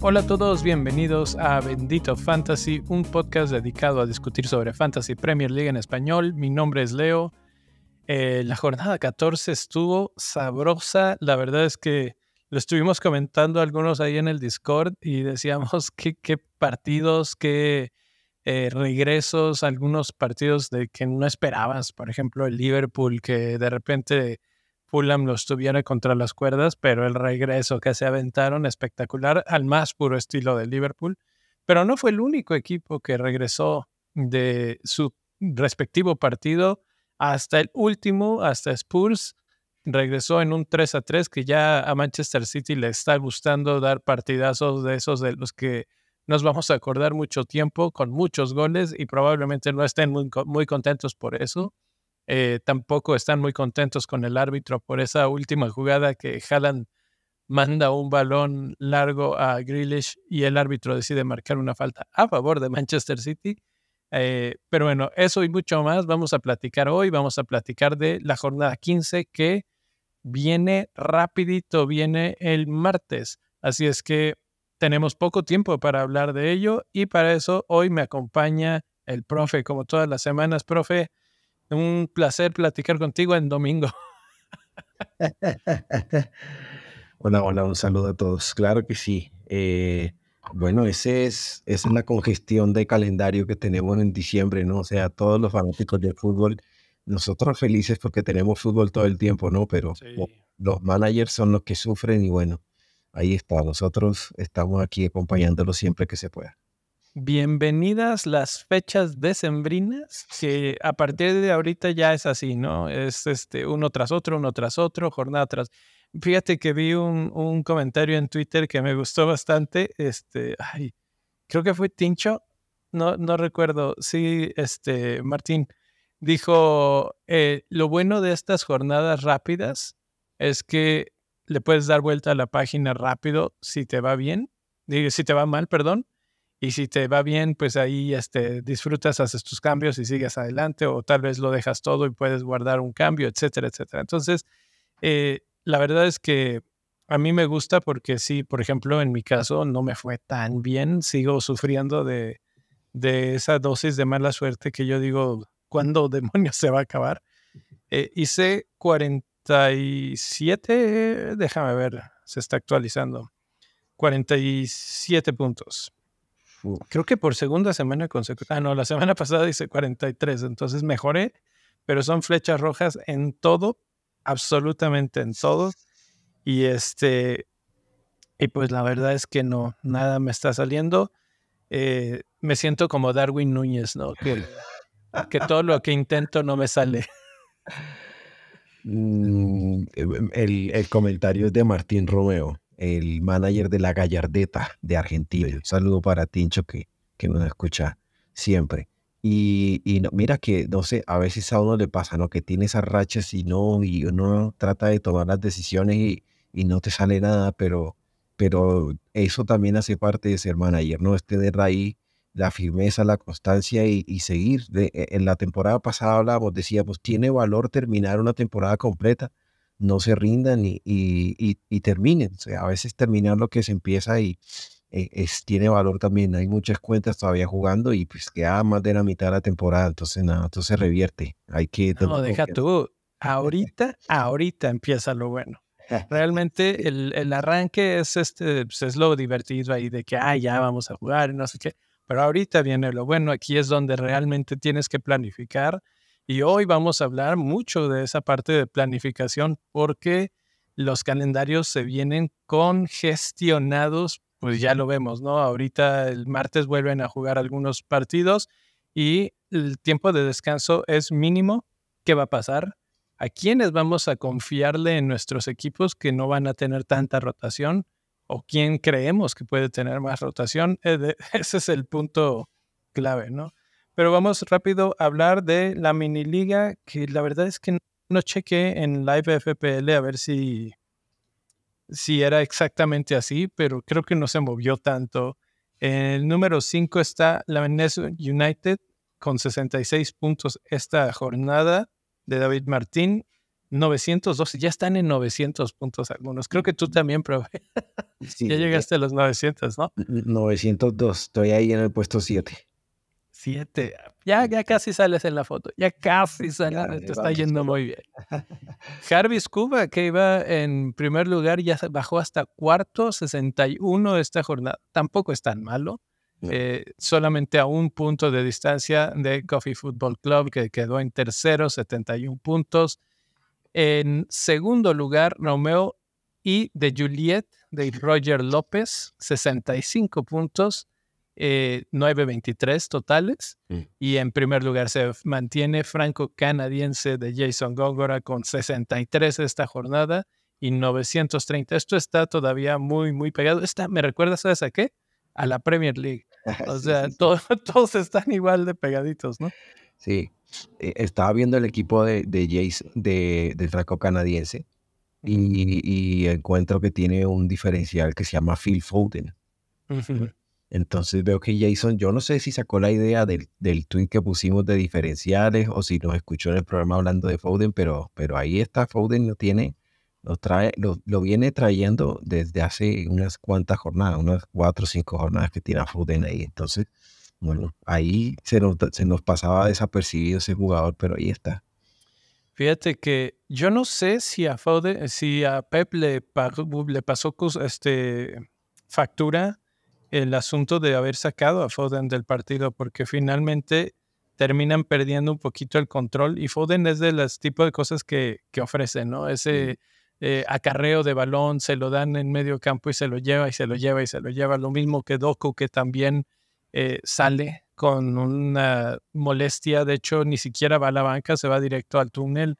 Hola a todos, bienvenidos a Bendito Fantasy, un podcast dedicado a discutir sobre Fantasy Premier League en español. Mi nombre es Leo. Eh, la jornada 14 estuvo sabrosa. La verdad es que lo estuvimos comentando algunos ahí en el Discord y decíamos qué, qué partidos, qué eh, regresos, algunos partidos de que no esperabas. Por ejemplo, el Liverpool, que de repente Fulham los tuviera contra las cuerdas, pero el regreso que se aventaron espectacular al más puro estilo de Liverpool. Pero no fue el único equipo que regresó de su respectivo partido hasta el último, hasta Spurs. Regresó en un 3 a 3 que ya a Manchester City le está gustando dar partidazos de esos de los que nos vamos a acordar mucho tiempo con muchos goles y probablemente no estén muy, muy contentos por eso. Eh, tampoco están muy contentos con el árbitro por esa última jugada que Haaland manda un balón largo a Grealish y el árbitro decide marcar una falta a favor de Manchester City. Eh, pero bueno, eso y mucho más vamos a platicar hoy. Vamos a platicar de la jornada 15 que viene rapidito, viene el martes. Así es que tenemos poco tiempo para hablar de ello y para eso hoy me acompaña el profe, como todas las semanas. Profe, un placer platicar contigo en domingo. hola, hola, un saludo a todos. Claro que sí. Eh, bueno, ese es, esa es la congestión de calendario que tenemos en diciembre, ¿no? O sea, todos los fanáticos del fútbol, nosotros felices porque tenemos fútbol todo el tiempo, ¿no? Pero los managers son los que sufren y bueno, ahí está. Nosotros estamos aquí acompañándolos siempre que se pueda. Bienvenidas las fechas decembrinas, que a partir de ahorita ya es así, ¿no? Es este uno tras otro, uno tras otro, jornada tras. Fíjate que vi un, un comentario en Twitter que me gustó bastante. Este, ay, creo que fue Tincho, no, no recuerdo. Sí, este, Martín dijo: eh, Lo bueno de estas jornadas rápidas es que le puedes dar vuelta a la página rápido si te va bien, si te va mal, perdón, y si te va bien, pues ahí este, disfrutas, haces tus cambios y sigues adelante, o tal vez lo dejas todo y puedes guardar un cambio, etcétera, etcétera. Entonces, eh, la verdad es que a mí me gusta porque sí, por ejemplo, en mi caso no me fue tan bien, sigo sufriendo de, de esa dosis de mala suerte que yo digo, ¿cuándo demonios se va a acabar? Eh, hice 47, déjame ver, se está actualizando, 47 puntos. Creo que por segunda semana consecutiva. Ah, no, la semana pasada dice 43, entonces mejoré, pero son flechas rojas en todo, absolutamente en todo. Y este, y pues la verdad es que no, nada me está saliendo. Eh, me siento como Darwin Núñez, ¿no? Que, que todo lo que intento no me sale. Mm, el, el comentario es de Martín Romeo el manager de la Gallardeta de Argentina. Un saludo para Tincho que, que nos escucha siempre. Y, y mira que, no sé, a veces a uno le pasa, ¿no? Que tiene esas rachas y no, y uno trata de tomar las decisiones y, y no te sale nada, pero, pero eso también hace parte de ser manager, ¿no? Es tener ahí la firmeza, la constancia y, y seguir. De, e, en la temporada pasada hablábamos, decíamos, tiene valor terminar una temporada completa no se rindan y, y, terminen. O sea, a veces terminar lo que se empieza y eh, es, tiene valor también. Hay muchas cuentas todavía jugando y pues queda más de la mitad de la temporada, entonces nada, entonces revierte. Hay que... No, deja tú. Ahorita, ahorita empieza lo bueno. Realmente el, el, arranque es este, pues es lo divertido ahí de que, ah, ya vamos a jugar y no sé qué. Pero ahorita viene lo bueno. Aquí es donde realmente tienes que planificar y hoy vamos a hablar mucho de esa parte de planificación porque los calendarios se vienen congestionados, pues ya lo vemos, ¿no? Ahorita el martes vuelven a jugar algunos partidos y el tiempo de descanso es mínimo. ¿Qué va a pasar? ¿A quiénes vamos a confiarle en nuestros equipos que no van a tener tanta rotación? ¿O quién creemos que puede tener más rotación? Eh, ese es el punto clave, ¿no? Pero vamos rápido a hablar de la mini liga, que la verdad es que no chequé en Live FPL a ver si, si era exactamente así, pero creo que no se movió tanto. El número 5 está la Venezuela United con 66 puntos esta jornada de David Martín. 912, ya están en 900 puntos algunos. Creo que tú también, pero ya llegaste a los 900, ¿no? 902, estoy ahí en el puesto 7. 7, ya, ya casi sales en la foto, ya casi sales, te está yendo muy bien. Harvey Scuba, que iba en primer lugar, ya bajó hasta cuarto, 61 esta jornada. Tampoco es tan malo. Eh, solamente a un punto de distancia de Coffee Football Club, que quedó en tercero, 71 puntos. En segundo lugar, Romeo y de Juliet de Roger López, 65 puntos, eh, 9.23 totales. Mm. Y en primer lugar se mantiene franco-canadiense de Jason Góngora con 63 esta jornada y 930. Esto está todavía muy, muy pegado. Esta, ¿Me recuerda, sabes a qué? A la Premier League. O sea, todos están igual de pegaditos, ¿no? Sí, eh, estaba viendo el equipo de, de Jace, de, del franco canadiense, y, encuentro que tiene un diferencial que se llama Phil Foden. Entonces veo que Jason, yo no sé si sacó la idea del, del tweet que pusimos de diferenciales o si nos escuchó en el programa hablando de Foden, pero, pero ahí está, Foden lo tiene, lo trae, lo, lo viene trayendo desde hace unas cuantas jornadas, unas cuatro o cinco jornadas que tiene Foden ahí. Entonces, bueno, ahí se nos, se nos pasaba desapercibido ese jugador, pero ahí está. Fíjate que yo no sé si a si a Pep le, le pasó este, factura el asunto de haber sacado a Foden del partido, porque finalmente terminan perdiendo un poquito el control y Foden es de los tipos de cosas que, que ofrecen, ¿no? Ese eh, acarreo de balón, se lo dan en medio campo y se lo lleva y se lo lleva y se lo lleva, lo mismo que Doku, que también eh, sale con una molestia, de hecho ni siquiera va a la banca, se va directo al túnel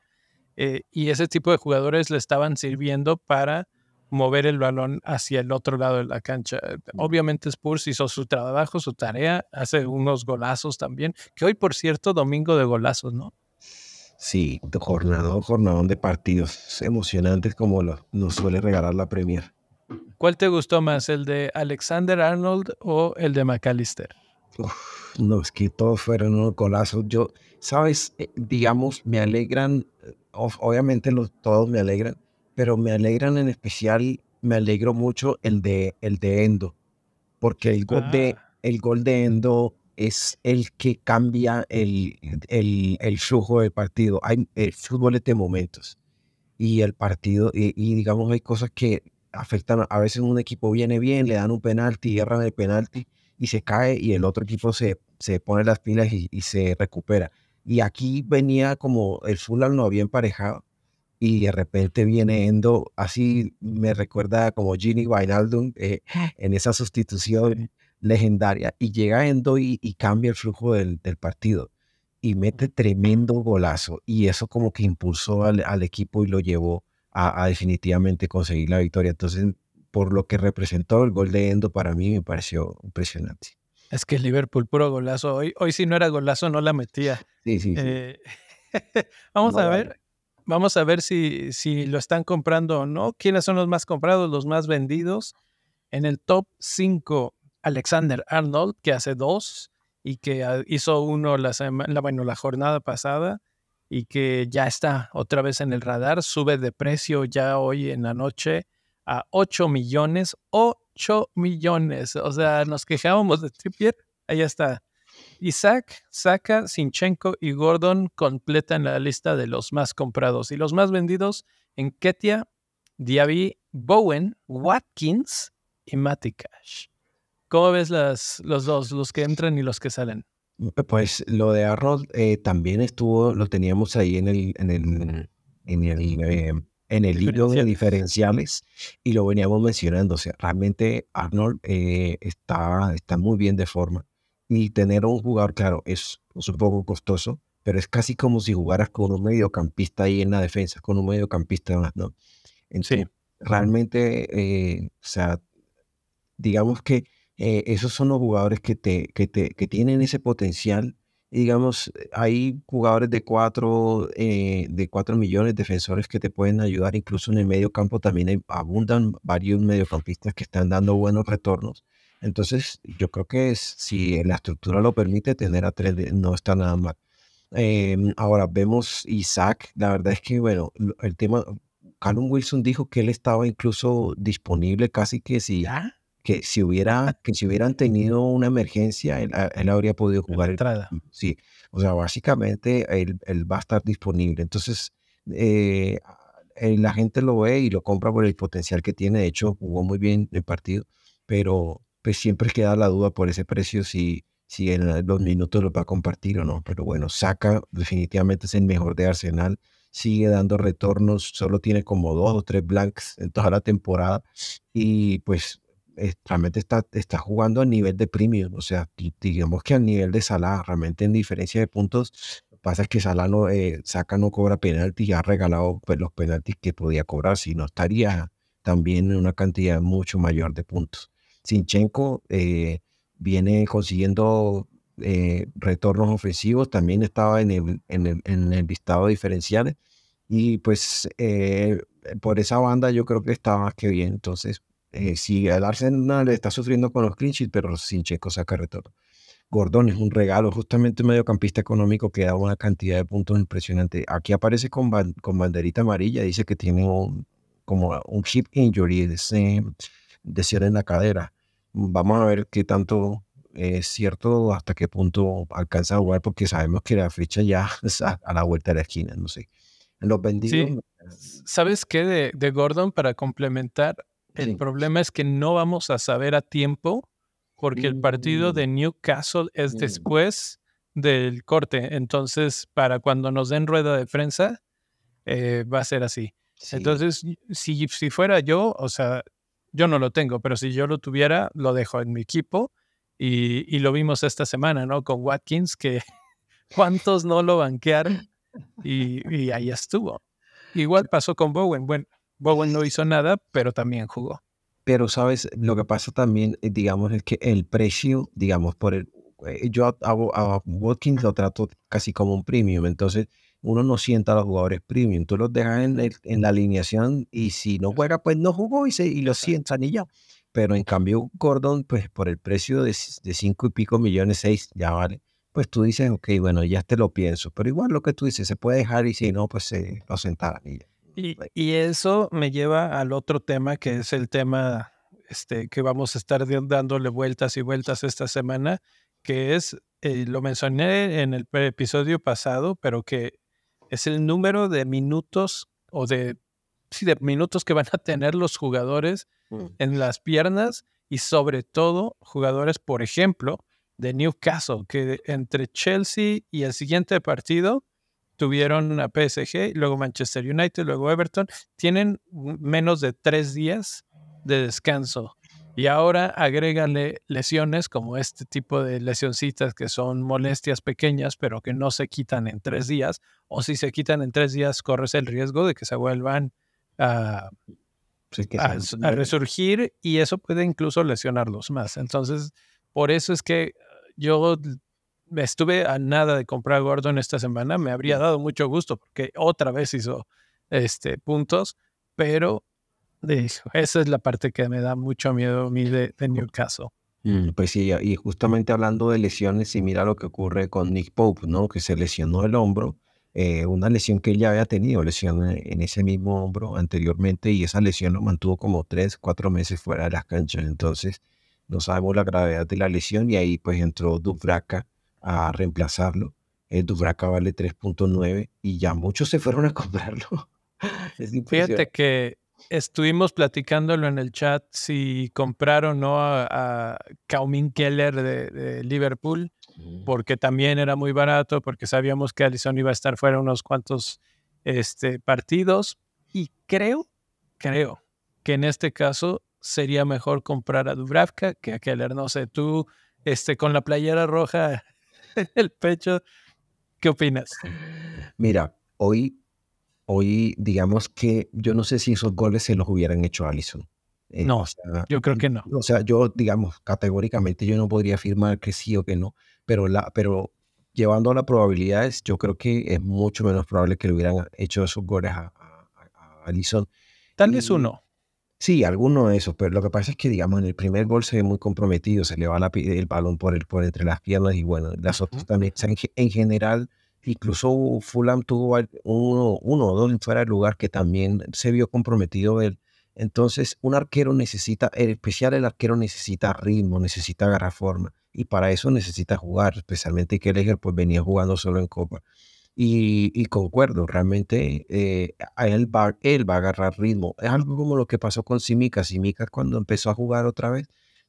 eh, y ese tipo de jugadores le estaban sirviendo para mover el balón hacia el otro lado de la cancha. Obviamente Spurs hizo su trabajo, su tarea, hace unos golazos también, que hoy por cierto domingo de golazos, ¿no? Sí, jornada, jornadón de partidos emocionantes como lo, nos suele regalar la Premier. ¿Cuál te gustó más, el de Alexander Arnold o el de McAllister? no, es que todos fueron unos golazos. Yo, sabes, eh, digamos, me alegran, eh, obviamente los, todos me alegran, pero me alegran en especial, me alegro mucho el de, el de Endo, porque el gol, de, ah. el gol de Endo es el que cambia el, el, el flujo del partido. Hay, el fútbol es de momentos y el partido, y digamos, hay cosas que afectan, a veces un equipo viene bien, le dan un penalti, erran el penalti y se cae y el otro equipo se, se pone las pilas y, se recupera. Y aquí venía como el Fulham no había emparejado y de repente viene Endo, así me recuerda como Gini Wijnaldum eh, en esa sustitución legendaria y llega Endo y, cambia el flujo del, del, partido y mete tremendo golazo y eso como que impulsó al, al equipo y lo llevó a, definitivamente conseguir la victoria. Entonces, por lo que representó el gol de Endo, para mí me pareció impresionante. Es que Liverpool, puro golazo. Hoy, hoy si no era golazo, no la metía. Sí, sí. Eh, vamos a ver. Vamos a ver si, si lo están comprando o no. ¿Quiénes son los más comprados, los más vendidos? En el top 5, Alexander Arnold, que hace dos y que hizo uno la, semana, bueno, la jornada pasada y que ya está otra vez en el radar, sube de precio ya hoy en la noche a 8 millones, 8 millones. O sea, nos quejábamos de Trippier, ahí está. Isaac, Saka, Sinchenko y Gordon completan la lista de los más comprados y los más vendidos en Ketia, Diaby, Bowen, Watkins y Matikash. ¿Cómo ves las, los dos, los que entran y los que salen? Pues lo de Arnold eh, también estuvo, lo teníamos ahí en el, en el, en el, eh, en el libro de diferenciales y lo veníamos mencionando. O sea, realmente Arnold eh, está, está muy bien de forma y tener un jugador, claro, es, un poco costoso, pero es casi como si jugaras con un mediocampista ahí en la defensa, con un mediocampista más, ¿no? Entonces, sí. realmente, o sea, digamos que eh, esos son los jugadores que, te, que, te, que tienen ese potencial. digamos, hay jugadores de cuatro, eh, de cuatro millones de defensores que te pueden ayudar, incluso en el medio campo también abundan varios mediocampistas que están dando buenos retornos. Entonces, yo creo que si la estructura lo permite, tener a tres no está nada mal. Em, ahora vemos Isaac, la verdad es que, bueno, el tema, Callum Wilson dijo que él estaba incluso disponible casi que si, que si hubiera, que si hubieran tenido una emergencia, él, él habría podido jugar. Entrada. sí, o sea, básicamente él, él, va a estar disponible. Entonces, eh, la gente lo ve y lo compra por el potencial que tiene. De hecho, jugó muy bien el partido, pero pues siempre queda la duda por ese precio si, si en los minutos lo va a compartir o no. Pero bueno, saca definitivamente es el mejor de Arsenal sigue dando retornos, solo tiene como dos o tres blanks en toda la temporada y pues realmente está, está jugando a nivel de premium, o sea, digamos que a nivel de Salah, realmente en diferencia de puntos, pasa es que Salah no, eh, saca no cobra penaltis y ha regalado pues, los penaltis que podía cobrar, si no estaría también en una cantidad mucho mayor de puntos. Sinchenko eh, viene consiguiendo eh, retornos ofensivos, también estaba en el, en el, en el listado diferenciales y pues eh, por esa banda yo creo que está más que bien. Entonces, eh, si el Arsenal está sufriendo con los clinches, pero Sinchenko saca retorno. Gordon es un regalo, justamente un mediocampista económico que da una cantidad de puntos impresionante. Aquí aparece con, con banderita amarilla, dice que tiene un, como un hip injury, de, de en la cadera. Vamos a ver qué tanto es cierto hasta qué punto alcanza a jugar, porque sabemos que la fecha ya está a la vuelta de la esquina, no sé. Los vendidos. ¿Sabes qué de, de, Gordon para complementar? El problema es que no vamos a saber a tiempo porque el partido de mm. Newcastle es mm. después del corte. Entonces, para cuando nos den rueda de prensa, eh, va a ser así. Entonces, si, si fuera yo, o sea, yo no lo tengo, pero si yo lo tuviera, lo dejo en mi equipo y, lo vimos esta semana, ¿no? Con Watkins, que cuántos no lo banquearon y, ahí estuvo. Igual pasó con Bowen. Bueno, Bowen no hizo nada, pero también jugó. Pero, ¿sabes? Lo que pasa también, eh, digamos, es que el precio, digamos, por el... Eh, yo a, Watkins lo trato casi como un premium, entonces uno no sienta a los jugadores premium, tú los dejas en, en la alineación y si no juega, pues no jugó y, se, y lo sientan y ya. Pero en cambio, Gordon, pues por el precio de, de cinco y pico millones, seis, ya vale. Pues tú dices, ok, bueno, ya te lo pienso. Pero igual lo que tú dices, se puede dejar y si no, pues se lo sentarán y Y, y, eso me lleva al otro tema, que es el tema este, que vamos a estar dándole vueltas y vueltas esta semana, que es, eh, lo mencioné en el episodio pasado, pero que es el número de minutos o de, sí, de minutos que van a tener los jugadores Mm. en las piernas y sobre todo jugadores, por ejemplo, de Newcastle, que entre Chelsea y el siguiente partido tuvieron a PSG, luego Manchester United, luego Everton, tienen menos de tres días de descanso. Y ahora agrégale lesiones como este tipo de lesioncitas que son molestias pequeñas, pero que no se quitan en tres días. O si se quitan en tres días, corres el riesgo de que se vuelvan a a, resurgir y eso puede incluso lesionarlos más. Entonces, por eso es que yo estuve a nada de comprar Gordon esta semana. Me habría dado mucho gusto porque otra vez hizo este, puntos, pero esa es la parte que me da mucho miedo a mí de, de Newcastle. Mm, pues sí, y justamente hablando de lesiones, y mira lo que ocurre con Nick Pope, ¿no? Que se lesionó el hombro eh, una lesión que él ya había tenido, lesión en ese mismo hombro anteriormente, y esa lesión lo mantuvo como tres, cuatro meses fuera de las canchas. Entonces, no sabemos la gravedad de la lesión, y ahí pues entró Dubraca a reemplazarlo. El Dubraca vale 3.9 y ya muchos se fueron a comprarlo. Fíjate que estuvimos platicándolo en el chat si compraron o no a, a Keller de Liverpool porque también era muy barato, porque sabíamos que Allison iba a estar fuera unos cuantos este, partidos. Y creo, creo que en este caso sería mejor comprar a Dubravka que a Keller. No sé, tú este, con la playera roja en el pecho, ¿qué opinas? Mira, hoy, hoy digamos que yo no sé si esos goles se los hubieran hecho a Allison. Eh, no, yo creo que no. O sea, yo, digamos, categóricamente yo no podría afirmar que sí o que no, pero, la, pero llevando a las probabilidades, yo creo que es mucho menos probable que le hubieran hecho esos goles a, a, Alison. Tal vez uno. Sí, alguno de esos, pero lo que pasa es que, digamos, en el primer gol se ve muy comprometido, se le va el balón por, el, por entre las piernas y bueno, las otras también. en, general, incluso Fulham tuvo uno, uno o dos fuera de lugar que también se vio comprometido él. Entonces, un arquero necesita, en especial el arquero necesita ritmo, necesita agarrar forma. Y para eso necesita jugar, especialmente que Leger pues venía jugando solo en Copa. Y, concuerdo, realmente eh, él, va, él va a agarrar ritmo. Es algo como lo que pasó con Simica. Simica cuando empezó a jugar otra vez,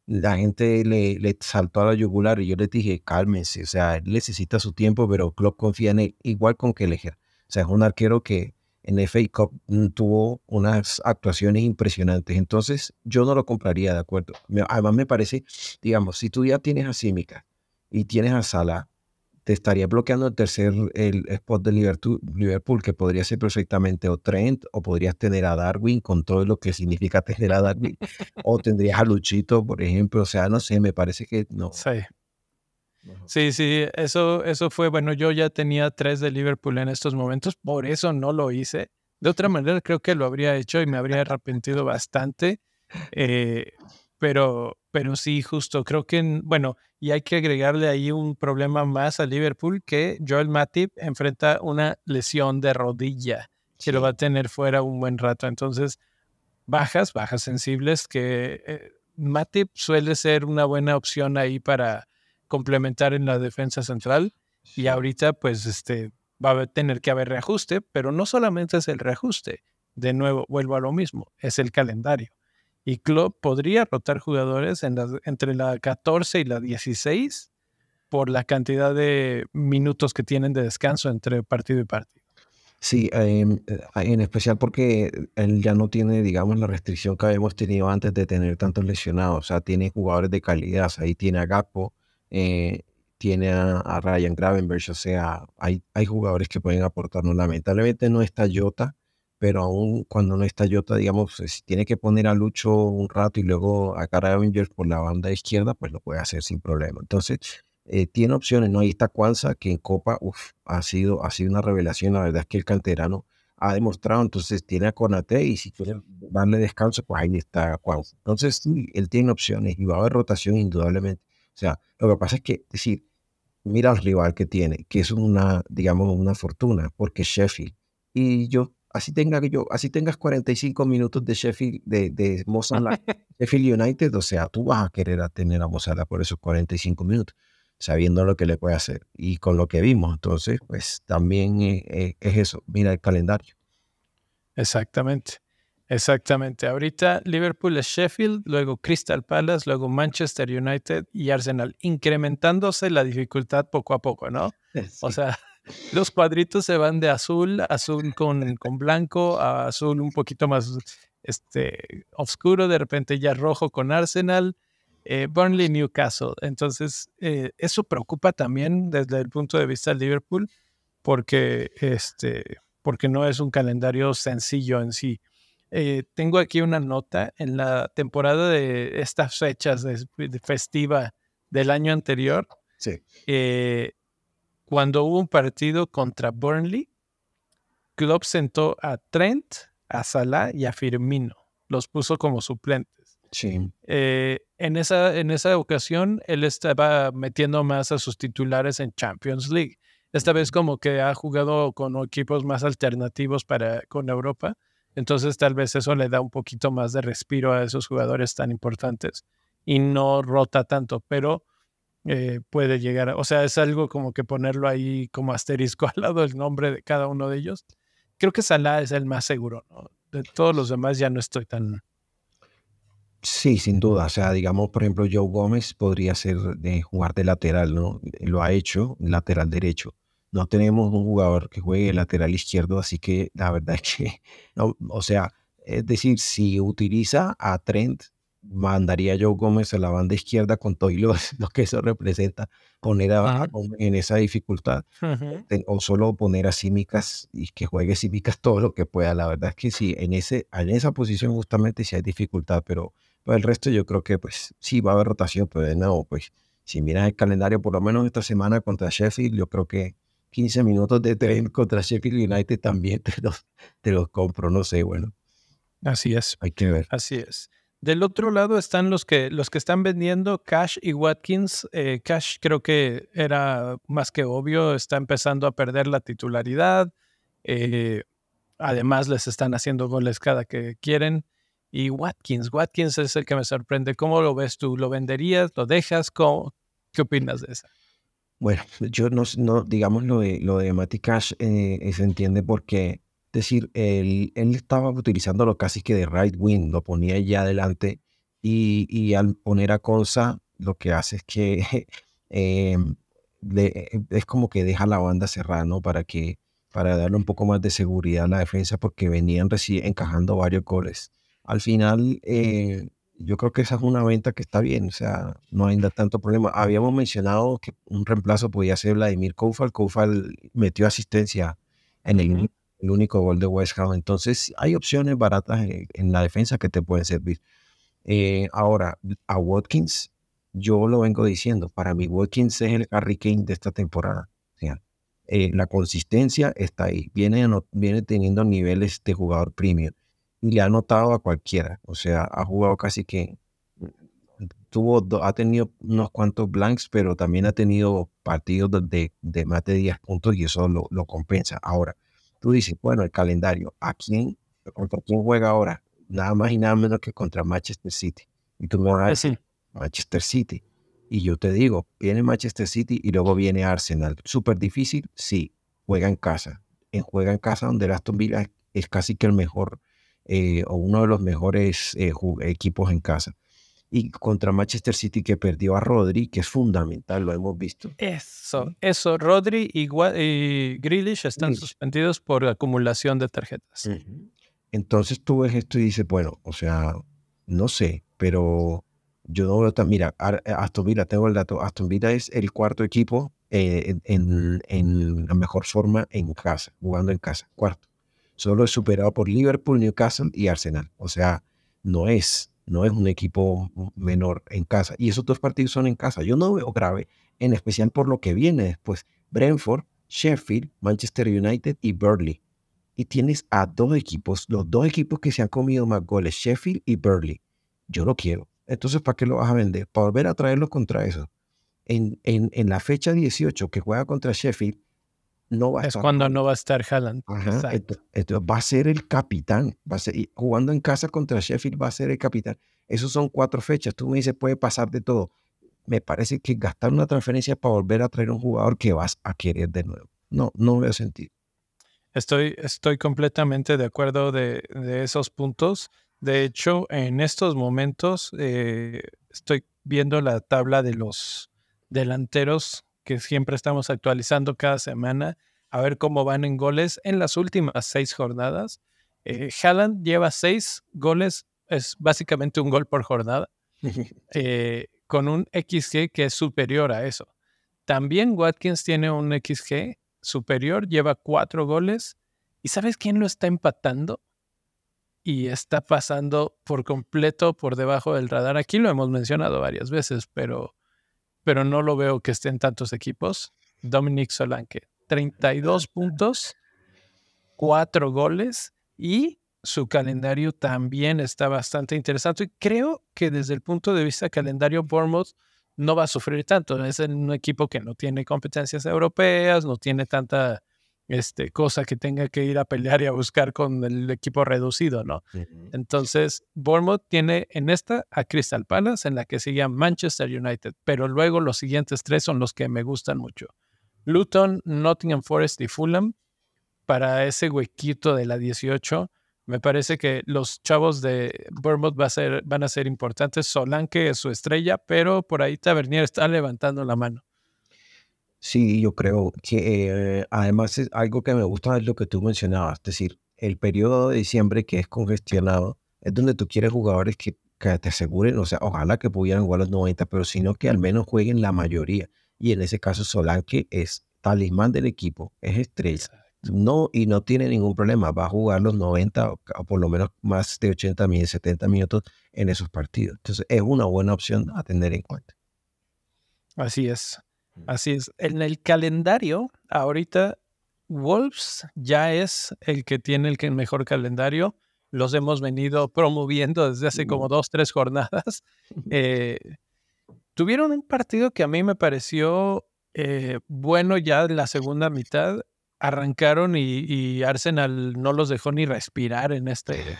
la gente le, le saltó a la yugular y yo le dije, cálmense, o sea, él necesita su tiempo, pero Klopp confía en él, igual con Kelleher. O sea, es un arquero que en FA Cup mm, tuvo unas actuaciones impresionantes. Entonces, yo no lo compraría, ¿de acuerdo? Además, me parece, digamos, si tú ya tienes a Simica y tienes a Sala, te estaría bloqueando el tercer el spot de Liverpool, que podría ser perfectamente o Trent, o podrías tener a Darwin con todo lo que significa tener a Darwin, o tendrías a Luchito, por ejemplo. O sea, no sé, me parece que no. Sí. Sí, sí, eso, eso fue, bueno, yo ya tenía tres de Liverpool en estos momentos, por eso no lo hice. De otra manera, creo que lo habría hecho y me habría arrepentido bastante. Eh, pero, pero sí, justo, creo que, bueno, y hay que agregarle ahí un problema más a Liverpool, que Joel Matip enfrenta una lesión de rodilla, que lo va a tener fuera un buen rato. Entonces, bajas, bajas sensibles, que eh, Matip suele ser una buena opción ahí para complementar en la defensa central. Y ahorita, pues, este, va a tener que haber reajuste, pero no solamente es el reajuste. De nuevo, vuelvo a lo mismo, es el calendario y Club podría rotar jugadores entre la 14 y la 16 por la cantidad de minutos que tienen de descanso entre partido y partido. Sí, em, eh, en especial porque él ya no tiene, digamos, la restricción que habíamos tenido antes de tener tantos lesionados. O sea, tiene jugadores de calidad. ahí tiene a Gapo, eh, tiene a, Ryan Gravenberch. O sea, hay, hay jugadores que pueden aportarnos. Lamentablemente no está Jota, pero aún cuando no está Jota, digamos, si tiene que poner a Lucho un rato y luego a Cara Avengers por la banda izquierda, pues lo puede hacer sin problema. Entonces, eh, tiene opciones, ¿no? Ahí está Kwanza, que en Copa ha, sido, ha sido una revelación. La verdad es que el canterano ha demostrado, entonces tiene a Conate y si quiere darle descanso, pues ahí está Kwanza. Entonces, sí, él tiene opciones y va a haber rotación indudablemente. O sea, lo que pasa es que, decir, mira al rival que tiene, que es una, digamos, una fortuna, porque Sheffield. Y yo así tenga yo, así tengas 45 minutos de Sheffield, de, de Sheffield United, o sea, tú vas a querer a tener a Mozart por esos 45 minutos, sabiendo lo que le puede hacer. Y con lo que vimos, entonces, pues también eh, eh, es eso, mira el calendario. Exactamente. Exactamente. Ahorita Liverpool es Sheffield, luego Crystal Palace, luego Manchester United y Arsenal, incrementándose la dificultad poco a poco, ¿no? O sea, los cuadritos se van de azul, azul con, con blanco, a azul un poquito más este, oscuro, de repente ya rojo con Arsenal, eh, Burnley, Newcastle. Entonces, eh, eso preocupa también desde el punto de vista de Liverpool, porque, este, porque no es un calendario sencillo en sí. Eh, tengo aquí una nota en la temporada de estas fechas de, festiva del año anterior. Sí cuando hubo un partido contra Burnley, Klopp sentó a Trent, a Salah y a Firmino. Los puso como suplentes. Sí. Eh, en, esa, en esa ocasión, él estaba metiendo más a sus titulares en Champions League. Esta vez como que ha jugado con equipos más alternativos para, con Europa. Entonces tal vez eso le da un poquito más de respiro a esos jugadores tan importantes y no rota tanto. Pero eh, puede llegar. o sea, es algo como que ponerlo ahí como asterisco al lado del nombre de cada uno de ellos. Creo que Salah es el más seguro, ¿no? De todos los demás ya no estoy tan... Sí, sin duda. O sea, digamos, por ejemplo, Joe Gómez podría ser de jugar de lateral, ¿no? Lo ha hecho, lateral derecho. No tenemos un jugador que juegue lateral izquierdo, así que la verdad es que, o sea, es decir, si utiliza a Trent mandaría Joe Gómez a la banda izquierda con todo y lo, que eso representa, poner a, en esa dificultad, o solo poner a Címicas y que juegue Címicas todo lo que pueda. La verdad es que sí, en, ese, en esa posición justamente sí hay dificultad, pero por el resto yo creo que pues sí va a haber rotación, pero de nuevo, pues si miras el calendario, por lo menos esta semana contra Sheffield, yo creo que 15 minutos de tren contra Sheffield United también te los, te los compro, no sé, bueno. Así es. Hay que ver. Así es. Del otro lado están los que, los que están vendiendo Cash y Watkins. Eh, Cash creo que era más que obvio, está empezando a perder la titularidad. Eh, además, les están haciendo goles cada que quieren. Y Watkins, Watkins es el que me sorprende. ¿Cómo lo ves tú? ¿Lo venderías? ¿Lo dejas? ¿Qué opinas de eso? Bueno, yo no, no digamos lo de, lo de Matty Cash eh, se entiende porque decir, él, él estaba utilizándolo casi que de right wing, lo ponía ya adelante y, y al poner a Consa lo que hace es que em, eh, es como que deja la banda cerrada, ¿no? Para que para darle un poco más de seguridad a la defensa porque venían encajando varios goles. Al final, eh, yo creo que esa es una venta que está bien, o sea, no hay tanto problema. Habíamos mencionado que un reemplazo podía ser Vladimir Koufal. Koufal metió asistencia en el el único gol de West Ham. Entonces, hay opciones baratas en, la defensa que te pueden servir. Eh, ahora, a Watkins, yo lo vengo diciendo, para mí Watkins es el Harry Kane de esta temporada. Eh, la consistencia está ahí, viene, viene teniendo niveles de jugador premium y le ha notado a cualquiera. O sea, ha jugado casi que tuvo, ha tenido unos cuantos blanks, pero también ha tenido partidos de, de más de 10 puntos y eso lo, lo compensa. Ahora, tú dices, bueno, el calendario, ¿a quién, contra quién juega ahora? Nada más y nada menos que contra Manchester City. Y tú me vas a ah, decir, Manchester City. Y yo te digo, viene Manchester City y luego viene Arsenal. Súper difícil, sí, juega en casa. En, juega en casa donde el Aston Villa es casi que el mejor eh, o uno de los mejores eh, equipos en casa y contra Manchester City que perdió a Rodri, que es fundamental, lo hemos visto. Eso, eso, Rodri y, y Grealish están suspendidos por acumulación de tarjetas. Entonces tú ves esto y dices, bueno, o sea, no sé, pero yo no veo tan, mira, Aston Villa, tengo el dato, Aston Villa es el cuarto equipo eh, en, en, la mejor forma en casa, jugando en casa, cuarto. Solo es superado por Liverpool, Newcastle y Arsenal. O sea, no es no es un equipo menor en casa. Y esos dos partidos son en casa. Yo no veo grave, en especial por lo que viene después. Brentford, Sheffield, Manchester United y Burnley. Y tienes a dos equipos, los dos equipos que se han comido más goles, Sheffield y Burnley. Yo lo quiero. Entonces, ¿para qué lo vas a vender? Para volver a traerlo contra eso. En, en, en la fecha 18 que juega contra Sheffield, no va a es cuando no va a estar Haaland. entonces, va a ser el capitán. Va a ser, jugando en casa contra Sheffield va a ser el capitán. Esos son cuatro fechas. Tú me dices, puede pasar de todo. Me parece que gastar una transferencia para volver a traer un jugador que vas a querer de nuevo. No, no veo sentido. Estoy, estoy completamente de acuerdo de, esos puntos. De hecho, en estos momentos eh, estoy viendo la tabla de los delanteros que siempre estamos actualizando cada semana a ver cómo van en goles en las últimas seis jornadas. Eh, Haaland lleva seis goles, es básicamente un gol por jornada, eh, con un XG que es superior a eso. También Watkins tiene un XG superior, lleva cuatro goles. ¿Y sabes quién lo está empatando? Y está pasando por completo por debajo del radar. Aquí lo hemos mencionado varias veces, pero pero no lo veo que esté en tantos equipos. Dominic Solanke, 32 puntos, 4 goles y su calendario también está bastante interesante. Y creo que desde el punto de vista calendario, Bournemouth no va a sufrir tanto. Es un equipo que no tiene competencias europeas, no tiene tanta este, cosa que tenga que ir a pelear y a buscar con el equipo reducido, ¿no? Entonces, Bournemouth tiene en esta a Crystal Palace, en la que sigue Manchester United, pero luego los siguientes tres son los que me gustan mucho. Luton, Nottingham Forest y Fulham, para ese huequito de la 18, me parece que los chavos de Bournemouth va a ser, van a ser importantes. Solanke es su estrella, pero por ahí Tavernier está levantando la mano. Sí, yo creo que eh, además es algo que me gusta es lo que tú mencionabas, es decir, el periodo de diciembre que es congestionado es donde tú quieres jugadores que, te aseguren, o sea, ojalá que pudieran jugar los 90, pero sino que al menos jueguen la mayoría. Y en ese caso Solanke es talismán del equipo, es estrella. No, y no tiene ningún problema, va a jugar los 90 o, por lo menos más de 80 minutos, 70 minutos en esos partidos. Entonces es una buena opción a tener en cuenta. Así es. Así es. En el calendario, ahorita Wolves ya es el que tiene el mejor calendario los hemos venido promoviendo desde hace como dos, tres jornadas. Eh, tuvieron un partido que a mí me pareció eh, bueno ya en la segunda mitad. Arrancaron y, Arsenal no los dejó ni respirar en este,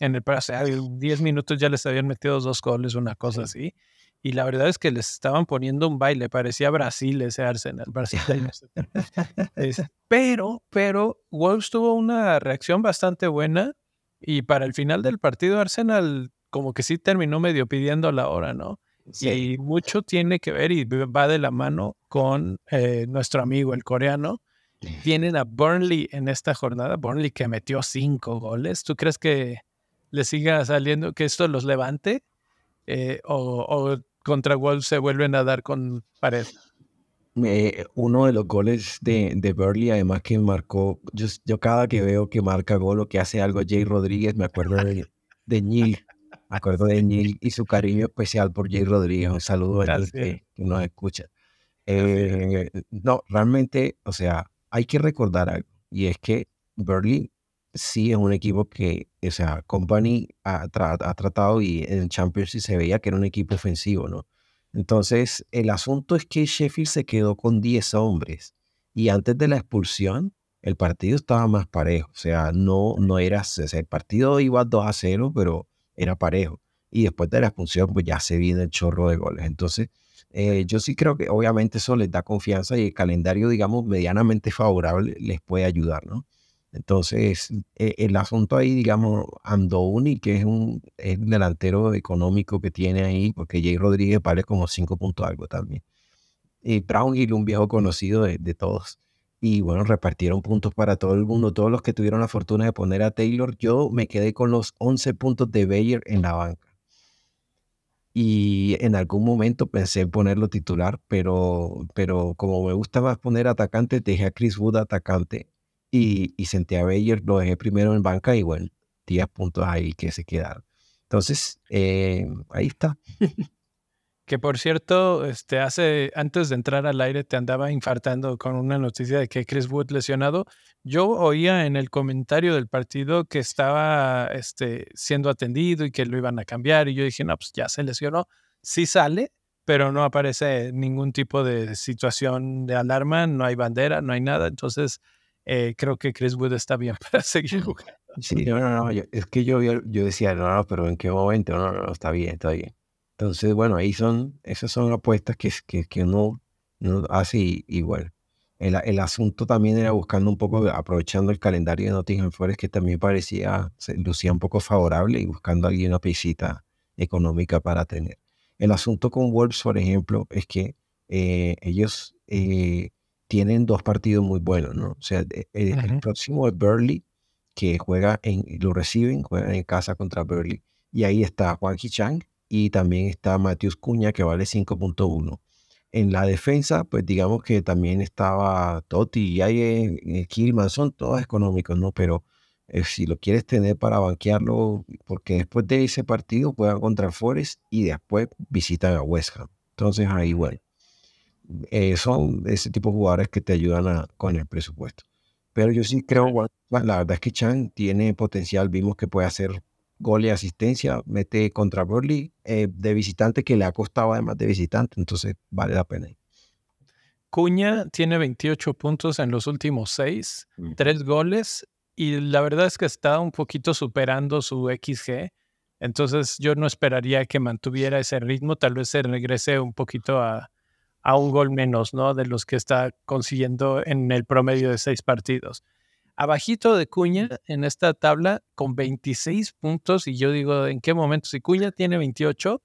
en el, o sea, 10 minutos ya les habían metido dos goles, una cosa así. Y la verdad es que les estaban poniendo un baile, parecía Brasil ese Arsenal. Brasil, pero, pero Wolves tuvo una reacción bastante buena y para el final del partido Arsenal como que sí terminó medio pidiendo la hora, ¿no? Y mucho tiene que ver y va de la mano con eh, nuestro amigo el coreano. Tienen a Burnley en esta jornada, Burnley que metió cinco goles. ¿Tú crees que le siga saliendo, que esto los levante? Eh, o, contra Wolves se vuelven a dar con pared? uno de los goles de, de Burley, además que marcó, yo, cada que veo que marca gol o que hace algo Jay Rodríguez, me acuerdo de, de Neil, me acuerdo de Neil y su cariño especial por Jay Rodríguez. Un saludo a él que, nos escucha. Eh, no, realmente, o sea, hay que recordar algo, y es que Burley sí es un equipo que, o sea, Company ha, ha tratado y en Champions se veía que era un equipo ofensivo, ¿no? Entonces, el asunto es que Sheffield se quedó con 10 hombres y antes de la expulsión, el partido estaba más parejo. O sea, no, no era, el partido iba 2 a 0, pero era parejo. Y después de la expulsión, pues ya se viene el chorro de goles. Entonces, eh, yo sí creo que obviamente eso les da confianza y el calendario, digamos, medianamente favorable les puede ayudar, ¿no? Entonces, e, el asunto ahí, digamos, Andouni, que es un delantero económico que tiene ahí, porque Jay Rodríguez vale como 5 puntos algo también. Y Brownhill, un viejo conocido de, todos. Y bueno, repartieron puntos para todo el mundo, todos los que tuvieron la fortuna de poner a Taylor. Yo me quedé con los 11 puntos de Bayer en la banca. Y en algún momento pensé en ponerlo titular, pero, pero como me gusta más poner atacante, dejé a Chris Wood atacante y, y senté a Bayer, lo dejé primero en banca bueno, 10 puntos ahí que se quedaron. Entonces, eh, ahí está. Que por cierto, este, hace, antes de entrar al aire te andaba infartando con una noticia de que Chris Wood lesionado. Yo oía en el comentario del partido que estaba este, siendo atendido y que lo iban a cambiar y yo dije, no, pues ya se lesionó. Sí sale, pero no aparece ningún tipo de situación de alarma, no hay bandera, no hay nada. Entonces, eh, creo que Chris Wood está bien para seguir jugando. Sí, no, no, no, es que yo, yo, decía, no, no, pero ¿en qué momento? No, no, no, está bien, está bien. Entonces, bueno, ahí son, esas son apuestas que, que, que uno, hace igual. El, el, asunto también era buscando un poco, aprovechando el calendario de Nottingham Forest, que también parecía, lucía un poco favorable y buscando alguien una pisita económica para tener. El asunto con Wolves, por ejemplo, es que eh, ellos eh, tienen dos partidos muy buenos, ¿no? O sea, el, próximo es Burley, que juega en, lo reciben, juegan en casa contra Burley. Y ahí está Juan Chang y también está Matheus Cuña, que vale 5.1. En la defensa, pues digamos que también estaba Totti y hay eh, Kilman, son todos económicos, ¿no? Pero eh, si lo quieres tener para banquearlo, porque después de ese partido juegan contra Forest y después visitan a West Ham. Entonces ahí, bueno, eh, son ese tipo de jugadores que te ayudan con el presupuesto. Pero yo sí creo, la verdad es que Chan tiene potencial, vimos que puede hacer gol y asistencia, mete contra Burley eh, de visitante que le ha costado además de visitante, entonces vale la pena. Cuña tiene 28 puntos en los últimos 6, 3 goles y la verdad es que está un poquito superando su XG. Entonces yo no esperaría que mantuviera ese ritmo, tal vez se regrese un poquito a, a un gol menos, ¿no? De los que está consiguiendo en el promedio de seis partidos. Abajito de Cuña en esta tabla con 26 puntos y yo digo, ¿en qué momento? Si Cuña tiene 28,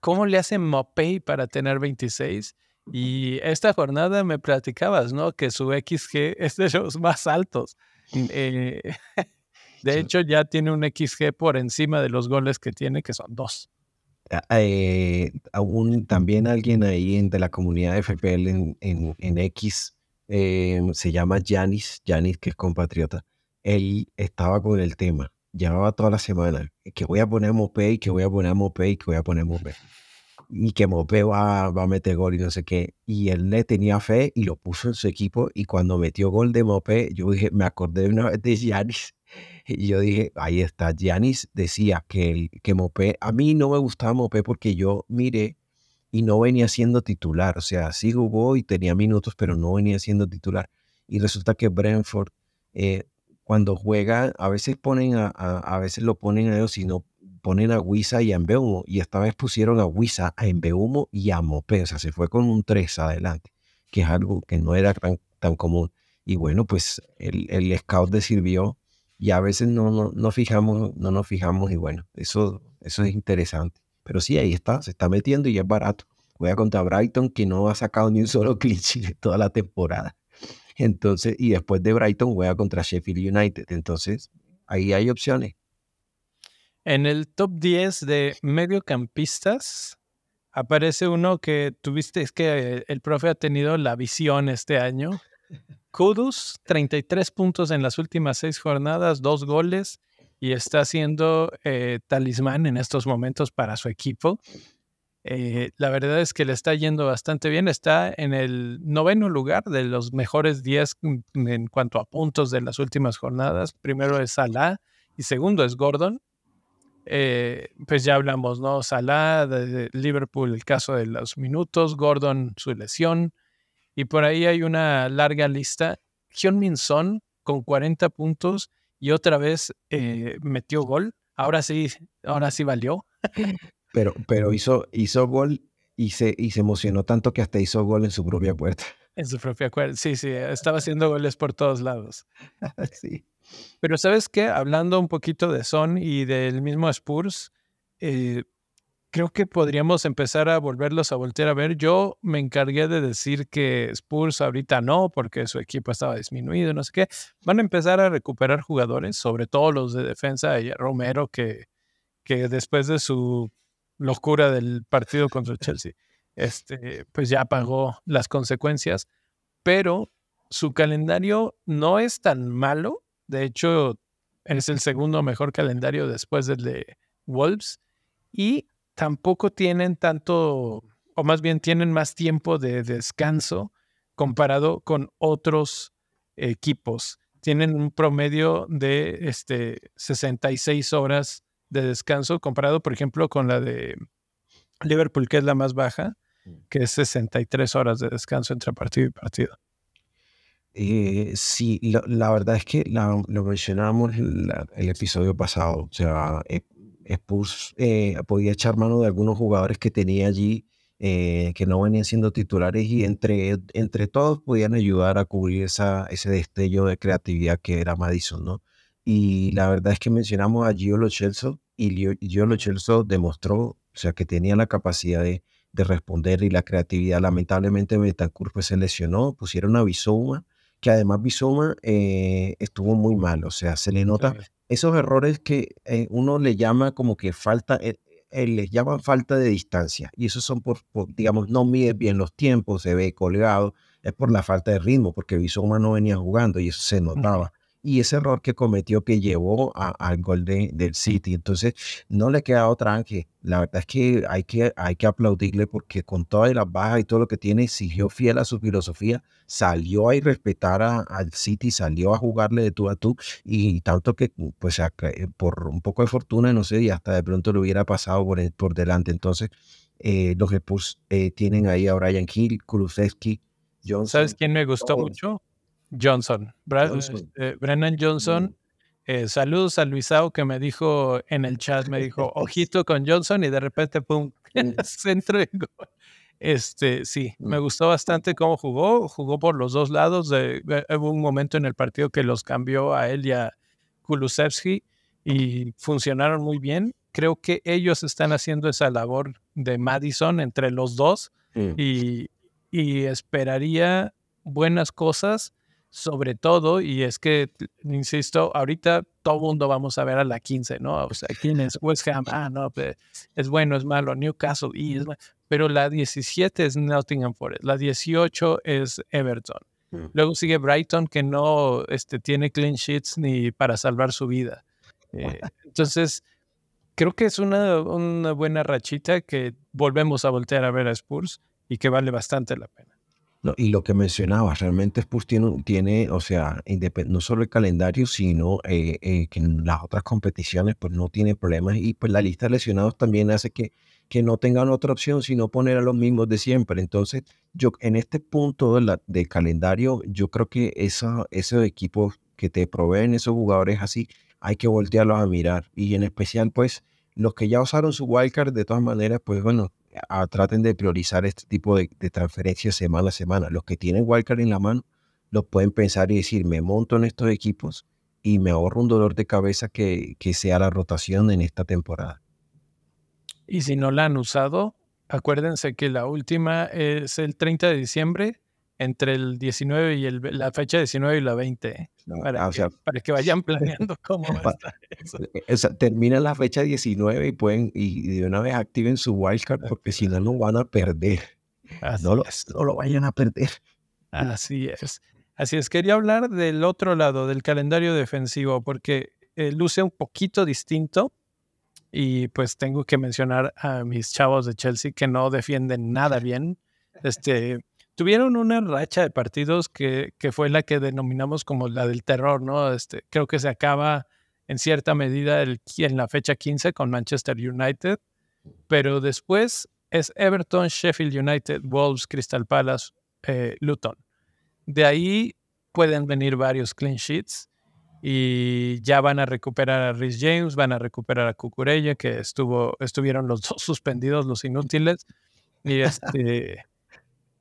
¿cómo le hace Mopey para tener 26? Y esta jornada me platicabas, ¿no? Que su XG es de los más altos. Eh, de hecho, ya tiene un XG por encima de los goles que tiene, que son dos. Eh, también alguien ahí de la comunidad de FPL en, en, X eh, se llama Janis, Janis que es compatriota. Él estaba con el tema, llevaba toda la semana que voy a poner Mopey, que voy a poner Mopey, que voy a poner Mopey. Y que Mopey va, va a meter gol y no sé qué. Y él le tenía fe y lo puso en su equipo. Y cuando metió gol de Mopey, yo dije, me acordé una vez de Janis Y yo dije, ahí está. Giannis decía que, el, que Mopé, a mí no me gustaba Mopé porque yo miré y no venía siendo titular. O sea, sí jugó y tenía minutos, pero no venía siendo titular. Y resulta que Brentford, eh, cuando juega, a veces ponen a, a, veces lo ponen a ellos, sino ponen a Wisa y a Mbeumo. Y esta vez pusieron a Wisa, a Mbeumo y a Mopé. O sea, se fue con un 3 adelante, que es algo que no era tan, tan común. Y bueno, pues el, el scout le sirvió y a veces no, no, no, fijamos, no nos fijamos y bueno, eso, eso es interesante. Pero sí, ahí está, se está metiendo y es barato. Juega contra Brighton, que no ha sacado ni un solo cliché de toda la temporada. Entonces, y después de Brighton juega contra Sheffield United. Entonces, ahí hay opciones. En el top 10 de mediocampistas aparece uno que tuviste, es que el profe ha tenido la visión este año. Kudus, 33 puntos en las últimas seis jornadas, dos goles y está siendo eh, talismán en estos momentos para su equipo. Eh, la verdad es que le está yendo bastante bien. Está en el noveno lugar de los mejores 10 en cuanto a puntos de las últimas jornadas. Primero es Salah y segundo es Gordon. Eh, pues ya hablamos, ¿no? Salah, de Liverpool, el caso de los minutos, Gordon, su lesión. Y por ahí hay una larga lista. Hyun Min Son con 40 puntos y otra vez eh, metió gol. Ahora sí, ahora sí valió. Pero, pero hizo, hizo gol y se, y se emocionó tanto que hasta hizo gol en su propia puerta. En su propia puerta, sí, sí, estaba haciendo goles por todos lados. sí. Pero sabes qué, hablando un poquito de Son y del mismo Spurs, eh, creo que podríamos empezar a volverlos a voltear a ver. Yo me encargué de decir que Spurs ahorita no, porque su equipo estaba disminuido, no sé qué. Van a empezar a recuperar jugadores, sobre todo los de defensa Romero, que, que después de su locura del partido contra Chelsea, este, pues ya pagó las consecuencias. Pero su calendario no es tan malo. De hecho, es el segundo mejor calendario después del de Wolves. Y tampoco tienen tanto, o más bien tienen más tiempo de descanso comparado con otros equipos. Tienen un promedio de este, 66 horas de descanso comparado, por ejemplo, con la de Liverpool, que es la más baja, mm. que es 63 horas de descanso entre partido y partido. Eh, sí, la, verdad es que lo mencionamos en el episodio pasado. O sea, eh, Spurs eh, podía echar mano de algunos jugadores que tenía allí eh, que no venían siendo titulares y entre, entre todos podían ayudar a cubrir esa, ese destello de creatividad que era Madison, ¿no? Y la verdad es que mencionamos a Gio Lo Celso y Gio Lo Celso demostró, o sea, que tenía la capacidad de, de responder y la creatividad. Lamentablemente Betancourt pues, se lesionó, pusieron a Bissouma, que además Bissouma eh, estuvo muy mal, o sea, se le nota esos errores que eh, uno le llama como que falta, eh, eh, les llaman falta de distancia. Y esos son por, digamos, no mide bien los tiempos, se ve colgado, es por la falta de ritmo, porque Bisoma no venía jugando y eso se notaba y ese error que cometió que llevó al gol de, del City. Entonces, no le queda otra que la verdad es que hay, que hay que aplaudirle porque con todas las bajas y todo lo que tiene, siguió fiel a su filosofía, salió a ir respetar al City, salió a jugarle de tú a tú y tanto que, pues, eh, por un poco de fortuna, no sé, y hasta de pronto le hubiera pasado por, por delante. Entonces, eh, los Spurs eh, tienen ahí a Brian Hill, Kulusevski, Johnson. ¿Sabes quién me gustó mucho? Johnson, este, Brennan Johnson. Eh, saludos a Luisao que me dijo en el chat, me dijo, ojito con Johnson y de repente, pum, centro de gol. Este, sí, me mm. gustó bastante cómo jugó, jugó por los dos lados. hubo un momento en el partido que los cambió a él y a Kulusevski y funcionaron muy bien. Creo que ellos están haciendo esa labor de Madison entre los dos mm. y, y esperaría buenas cosas sobre todo, y es que, insisto, ahorita todo mundo vamos a ver a la 15, ¿no? O sea, ¿quién es West Ham? Ah, no, pues, es bueno, es malo, Newcastle, y es pero la 17 es Nottingham Forest, la 18 es Everton. Mm. Luego sigue Brighton, que no este, tiene clean sheets ni para salvar su vida. Eh, entonces, creo que es una, una buena rachita que volvemos a voltear a ver a Spurs y que vale bastante la pena. No, y lo que mencionaba, realmente Spurs tiene, tiene o sea, no solo el calendario, sino eh, eh, que en las otras competiciones pues no tiene problemas y pues la lista de lesionados también hace que, que no tengan otra opción sino poner a los mismos de siempre. Entonces, yo en este punto de la, del calendario, yo creo que esa, esos equipos que te proveen esos jugadores así, hay que voltearlos a mirar. Y en especial, pues, los que ya usaron su wildcard, de todas maneras, pues bueno, traten de priorizar este tipo de, transferencias semana a semana. Los que tienen wildcard en la mano, los pueden pensar y decir, me monto en estos equipos y me ahorro un dolor de cabeza que, que sea la rotación en esta temporada. Y si no la han usado, acuérdense que la última es el 30 de diciembre entre el 19 y el, la fecha 19 y la 20, ¿eh? para, ah, que, para, que, vayan planeando cómo va a estar eso. Eh, termina la fecha 19 y pueden y de una vez activen su wildcard porque si no lo van a perder. no lo, no lo vayan a perder. Así es. Así es, quería hablar del otro lado, del calendario defensivo, porque eh, luce un poquito distinto y pues tengo que mencionar a mis chavos de Chelsea que no defienden nada bien. Este, tuvieron una racha de partidos que, que, fue la que denominamos como la del terror, ¿no? Este, creo que se acaba en cierta medida el, en la fecha 15 con Manchester United, pero después es Everton, Sheffield United, Wolves, Crystal Palace, eh, Luton. De ahí pueden venir varios clean sheets y ya van a recuperar a Rhys James, van a recuperar a Cucurella, que estuvo, estuvieron los dos suspendidos, los inútiles. Y este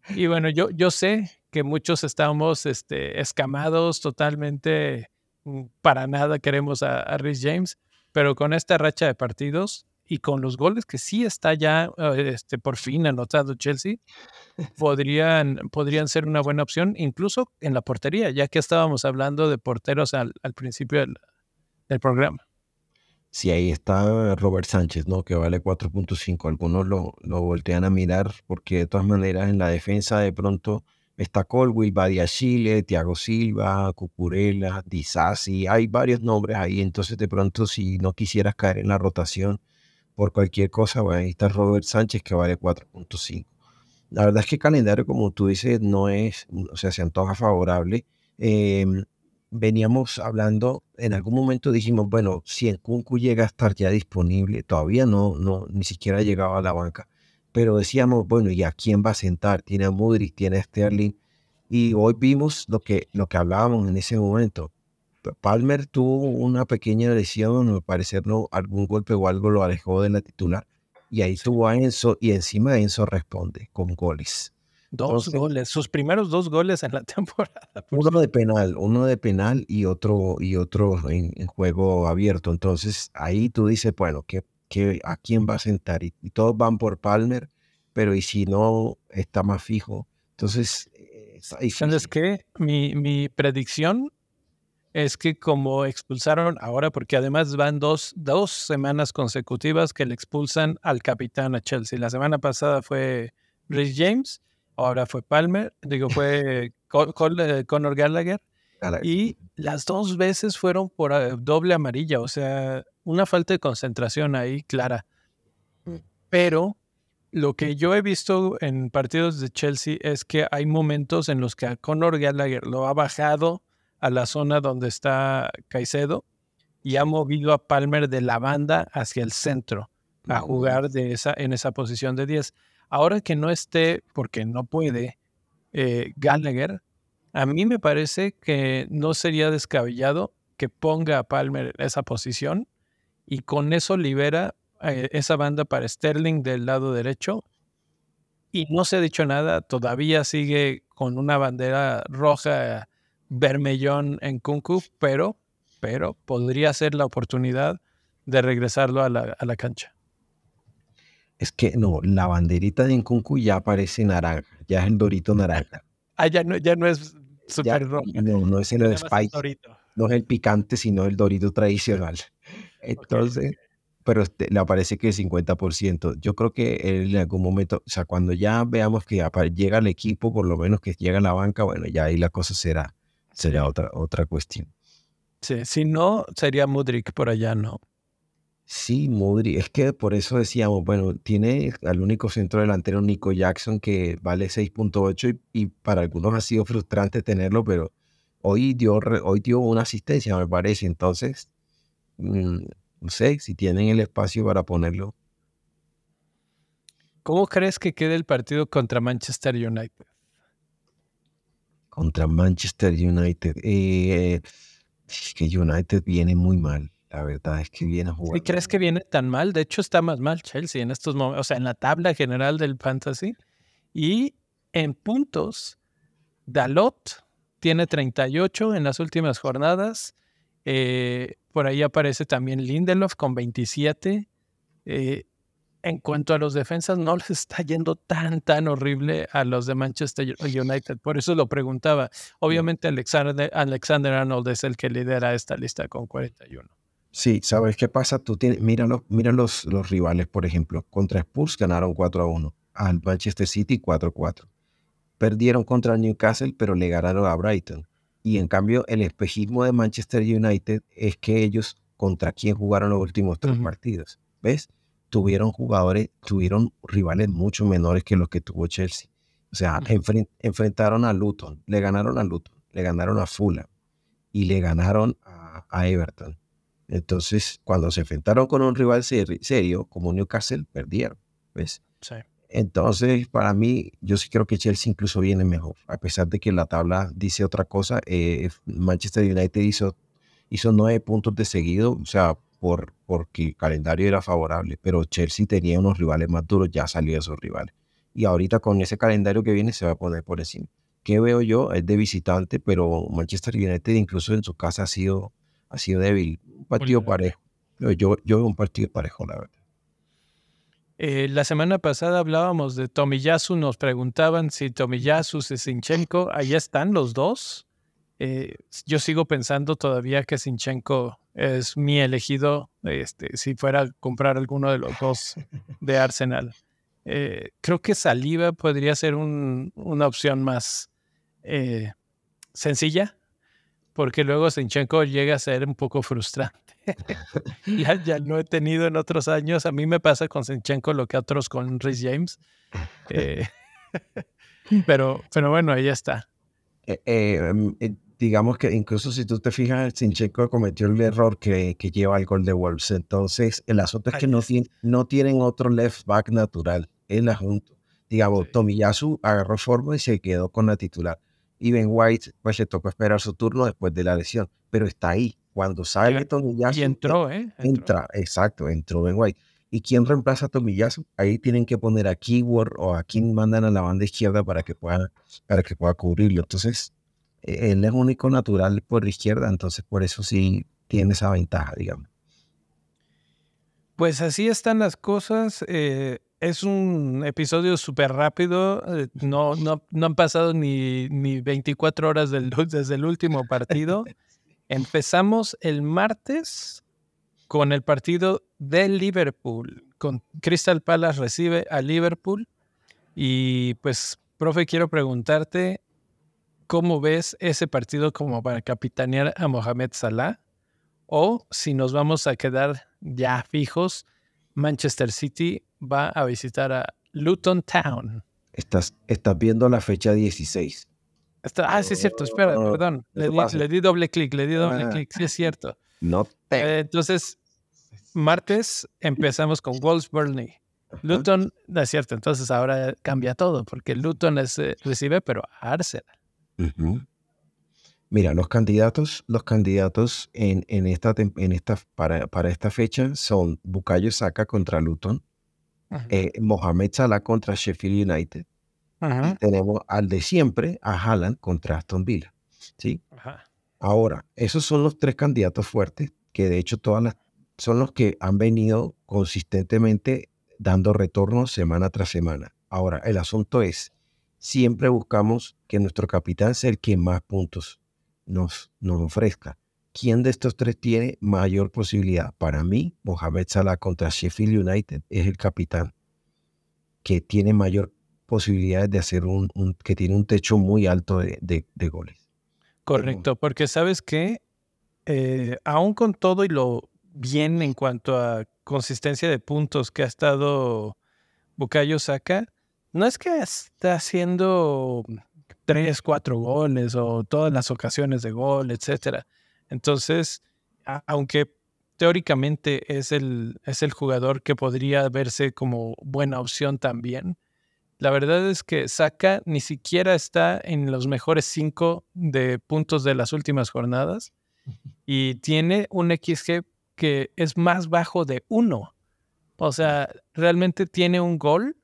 y bueno, yo, yo sé que muchos estamos este, escamados totalmente, mm, para nada queremos a, a Rhys James, pero con esta racha de partidos y con los goles que sí está ya eh, este, por fin anotado Chelsea, podrían, podrían ser una buena opción, incluso en la portería, ya que estábamos hablando de porteros al, al principio del programa. Sí, ahí está Robert Sánchez, ¿no? Que vale 4.5. Algunos lo, lo voltean a mirar porque de todas maneras en la defensa de pronto está Colwill, Badia Chile, Thiago Silva, Cucurella, Disasi, hay varios nombres ahí. Entonces de pronto si no quisieras caer en la rotación por cualquier cosa, bueno, ahí está Robert Sánchez que vale 4.5. La verdad es que el calendario, como tú dices, no es, o sea, se antoja favorable. Eh, veníamos hablando, en algún momento dijimos, bueno, si el Kunku llega a estar ya disponible, todavía no, no, ni siquiera ha llegado a la banca, pero decíamos, bueno, ¿y a quién va a sentar? Tiene a Mudrik, tiene a Sterling, y hoy vimos lo que, lo que hablábamos en ese momento. Palmer tuvo una pequeña lesión, me parece no, algún golpe o algo lo alejó de la titular, y ahí tuvo a Enzo, y encima Enzo responde con goles. Dos goles, sus primeros dos goles en la temporada. Uno de penal, uno de penal y otro, y otro en, juego abierto. Entonces ahí tú dices, bueno, ¿qué, qué, a quién va a sentar? Y, todos van por Palmer, pero y si no está más fijo. Entonces, eh, ¿sabes qué? Mi, mi predicción es que como expulsaron ahora, porque además van dos, dos semanas consecutivas que le expulsan al capitán a Chelsea. La semana pasada fue Rhys James ahora fue Palmer, digo, fue eh, Conor Gallagher. Y las dos veces fueron por eh, doble amarilla, o sea, una falta de concentración ahí clara. Mm. Pero lo que yo he visto en partidos de Chelsea es que hay momentos en los que a Conor Gallagher lo ha bajado a la zona donde está Caicedo y ha movido a Palmer de la banda hacia el centro a jugar de esa, en esa posición de 10. Ahora que no esté, porque no puede, eh, Gallagher, a mí me parece que no sería descabellado que ponga a Palmer esa posición y con eso libera eh, esa banda para Sterling del lado derecho. Y no se ha dicho nada, todavía sigue con una bandera roja vermellón en Kunku, pero, pero podría ser la oportunidad de regresarlo a la cancha. Es que no, la banderita de Nkunku ya parece naranja, ya es el dorito naranja. Ah, ya no, ya no es super rojo. No, no es el spice, no es el picante, sino el dorito tradicional. Entonces, pero este, le aparece que es 50%. Yo creo que en algún momento, o sea, cuando ya veamos que llega el equipo, por lo menos que llega a la banca, bueno, ya ahí la cosa será, será otra, otra cuestión. Sí, si no, sería Mudrik por allá, ¿no? Sí, Modri, es que por eso decíamos, bueno, tiene al único centro delantero Nico Jackson que vale 6.8 y, y, para algunos ha sido frustrante tenerlo, pero hoy dio, hoy dio una asistencia, me parece. Entonces, mm, no sé si tienen el espacio para ponerlo. ¿Cómo crees que quede el partido contra Manchester United? Contra Manchester United. Eh, es que United viene muy mal. La verdad es que viene jugando. ¿Y crees que viene tan mal? De hecho, está más mal Chelsea en estos momentos, o sea, en la tabla general del Fantasy. Y en puntos, Dalot tiene 38 en las últimas jornadas. Eh, por ahí aparece también Lindelof con 27. Eh, en cuanto a los defensas, no les está yendo tan, tan horrible a los de Manchester United. Por eso lo preguntaba. Obviamente Alexander, Alexander Arnold es el que lidera esta lista con 41. Sí, ¿sabes qué pasa? Tú tienes, mira, los, mira los, los rivales, por ejemplo. Contra Spurs ganaron 4 a 1. Al Manchester City 4 a 4. Perdieron contra Newcastle, pero le ganaron a Brighton. Y en cambio, el espejismo de Manchester United es que ellos contra quién jugaron los últimos tres partidos. ¿Ves? Tuvieron jugadores, tuvieron rivales mucho menores que los que tuvo Chelsea. O sea, enfrentaron a Luton, le ganaron a Luton, le ganaron a Fulham y le ganaron a Everton. Entonces, cuando se enfrentaron con un rival serio como Newcastle, perdieron. ¿ves? Entonces, para mí, yo sí creo que Chelsea incluso viene mejor. A pesar de que la tabla dice otra cosa, eh, Manchester United hizo, hizo nueve puntos de seguido, o sea, por, porque el calendario era favorable, pero Chelsea tenía unos rivales más duros, ya salió de esos rivales. Y ahorita con ese calendario que viene se va a poner por encima. ¿Qué veo yo? Es de visitante, pero Manchester United incluso en su casa ha sido ha sido débil. Un partido parejo. Yo, yo veo un partido parejo, la verdad. Eh, la semana pasada hablábamos de Tomiyasu, nos preguntaban si Tomiyasu, Sinchenko, ahí están los dos. Eh, yo sigo pensando todavía que Sinchenko es mi elegido este, si fuera a comprar alguno de los dos de Arsenal. Eh, creo que Saliva podría ser una opción más sencilla porque luego Sinchenko llega a ser un poco frustrante. ya, ya lo he tenido en otros años. A mí me pasa con Sinchenko lo que a otros con Rhys James. Eh, pero, pero bueno, ahí está. Eh, em, eh, digamos que incluso si tú te fijas, Sinchenko cometió el error que, que lleva al gol de Wolves. Entonces, el asunto es que no, tienen, no tienen otro left back natural. El asunto. Digamos, Tomiyasu agarró forma y se quedó con la titular y Ben White pues le tocó esperar su turno después de la lesión, pero está ahí. Cuando sale Tomiyasu, y entró, ¿eh? Entra, exacto, entró Ben White. ¿Y quién reemplaza a Tomiyasu? Ahí tienen que poner a Keyword o a quien mandan a la banda izquierda para que pueda, para que pueda cubrirlo. Entonces, e, él es único natural por la izquierda, entonces por eso sí tiene esa ventaja, digamos. Pues así están las cosas. Eh, es un episodio súper rápido. Eh, no, no, no, han pasado ni, ni 24 horas del, desde el último partido. Empezamos el martes con el partido de Liverpool. Con Crystal Palace recibe a Liverpool. Y pues, profe, quiero preguntarte, ¿cómo ves ese partido como para capitanear a Mohamed Salah? O si nos vamos a quedar ya fijos, Manchester City va a visitar a Luton Town. Estás, estás viendo la fecha 16. ah, sí es cierto, espera, perdón. Le di, doble clic, le di doble ah. clic, sí es cierto. No eh, entonces, martes empezamos con Wolves Burnley. Luton, no es cierto, entonces ahora cambia todo, porque Luton es, eh, recibe, pero a Arsenal. Mira, los candidatos, los candidatos en, en esta, en esta, para, para esta fecha son Bukayo Saka contra Luton, eh, Mohamed Salah contra Sheffield United. Y tenemos al de siempre, a Haaland contra Aston Villa. ¿sí? Ahora, esos son los tres candidatos fuertes, que de hecho todas las, son los que han venido consistentemente dando retornos semana tras semana. Ahora, el asunto es, siempre buscamos que nuestro capitán sea el que más puntos nos, nos ofrezca. ¿Quién de estos tres tiene mayor posibilidad? Para mí, Mohamed Salah contra Sheffield United es el capitán que tiene mayor posibilidades de hacer un, que tiene un techo muy alto de, goles. Correcto, porque sabes que eh, aún con todo y lo bien en cuanto a consistencia de puntos que ha estado Bukayo Saka, no es que está haciendo tres, cuatro goles o todas las ocasiones de gol, etcétera. Entonces, aunque teóricamente es el, es el jugador que podría verse como buena opción también, la verdad es que Saka ni siquiera está en los mejores cinco de puntos de las últimas jornadas y tiene un XG que es más bajo de uno. O sea, realmente tiene un gol